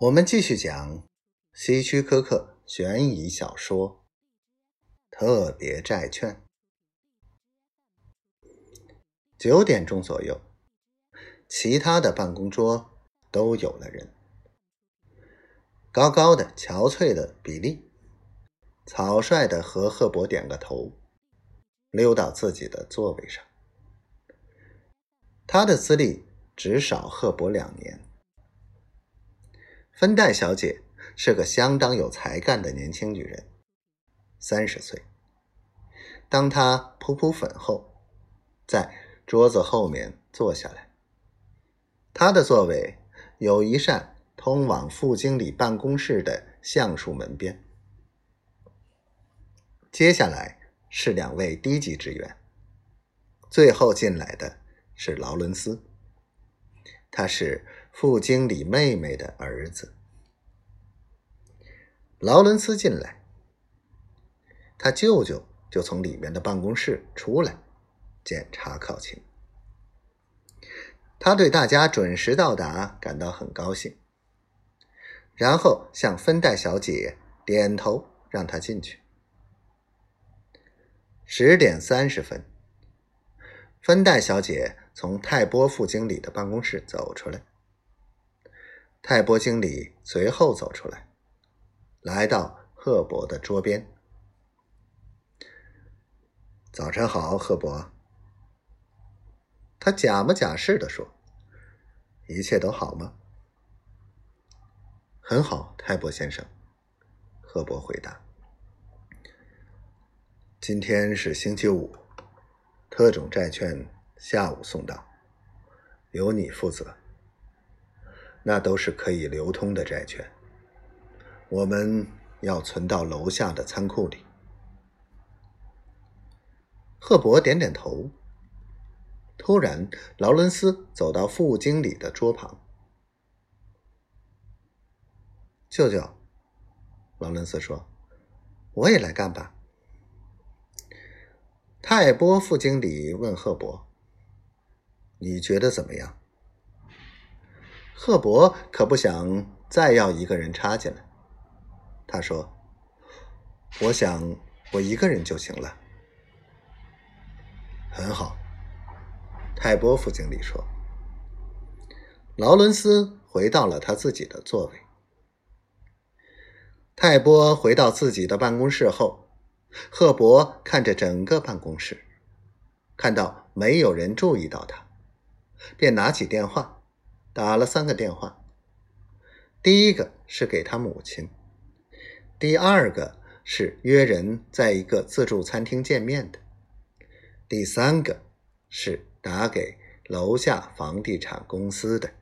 我们继续讲希区柯克悬疑小说《特别债券》。九点钟左右，其他的办公桌都有了人。高高的、憔悴的比利，草率的和赫伯点个头，溜到自己的座位上。他的资历只少赫伯两年。芬黛小姐是个相当有才干的年轻女人，三十岁。当她扑扑粉后，在桌子后面坐下来，她的座位有一扇通往副经理办公室的橡树门边。接下来是两位低级职员，最后进来的是劳伦斯，他是。副经理妹妹的儿子劳伦斯进来，他舅舅就从里面的办公室出来检查考勤。他对大家准时到达感到很高兴，然后向芬黛小姐点头，让她进去。十点三十分，芬黛小姐从泰波副经理的办公室走出来。泰波经理随后走出来，来到赫伯的桌边。早晨好，赫伯。他假模假式的说：“一切都好吗？”“很好，泰伯先生。”赫伯回答。“今天是星期五，特种债券下午送到，由你负责。”那都是可以流通的债券，我们要存到楼下的仓库里。赫伯点点头。突然，劳伦斯走到副经理的桌旁。舅舅，劳伦斯说：“我也来干吧。”泰波副经理问赫伯：“你觉得怎么样？”赫伯可不想再要一个人插进来。他说：“我想我一个人就行了。”很好，泰波副经理说。劳伦斯回到了他自己的座位。泰波回到自己的办公室后，赫伯看着整个办公室，看到没有人注意到他，便拿起电话。打了三个电话，第一个是给他母亲，第二个是约人在一个自助餐厅见面的，第三个是打给楼下房地产公司的。